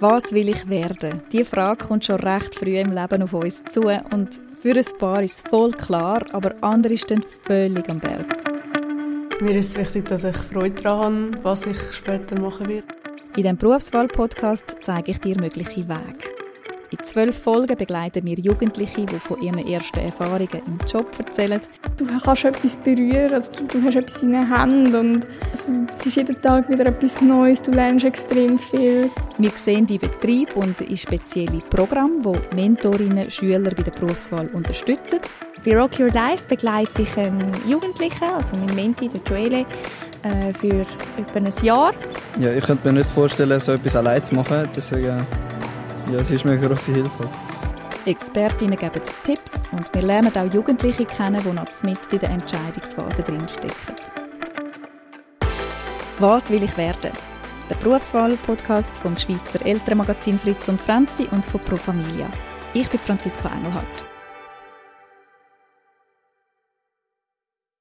Was will ich werden? Die Frage kommt schon recht früh im Leben auf uns zu und für ein paar ist es voll klar, aber andere stehen völlig am Berg. Mir ist wichtig, dass ich Freude daran habe, was ich später machen werde. In diesem Berufswahl-Podcast zeige ich dir mögliche Wege. In zwölf Folgen begleiten wir Jugendliche, die von ihren ersten Erfahrungen im Job erzählen. Du kannst etwas berühren, also du, du hast etwas in den Händen und also, es ist jeden Tag wieder etwas Neues, du lernst extrem viel. Wir sehen die Betrieb und in spezielle Programme, wo Mentorinnen Schüler bei der Berufswahl unterstützen. Bei Rock Your Life begleite ich einen Jugendlichen, also mein Menti, der Joele, äh, für etwa ein Jahr. Ja, ich könnte mir nicht vorstellen, so etwas allein zu machen, deswegen ja, es ist mir eine grosse Hilfe. Expertinnen geben Tipps und wir lernen auch Jugendliche kennen, die noch mitten in der Entscheidungsphase drinstecken. Was will ich werden? Der Berufswahl-Podcast vom Schweizer Elternmagazin Fritz und Franzi und von Pro Familia. Ich bin Franziska Engelhardt.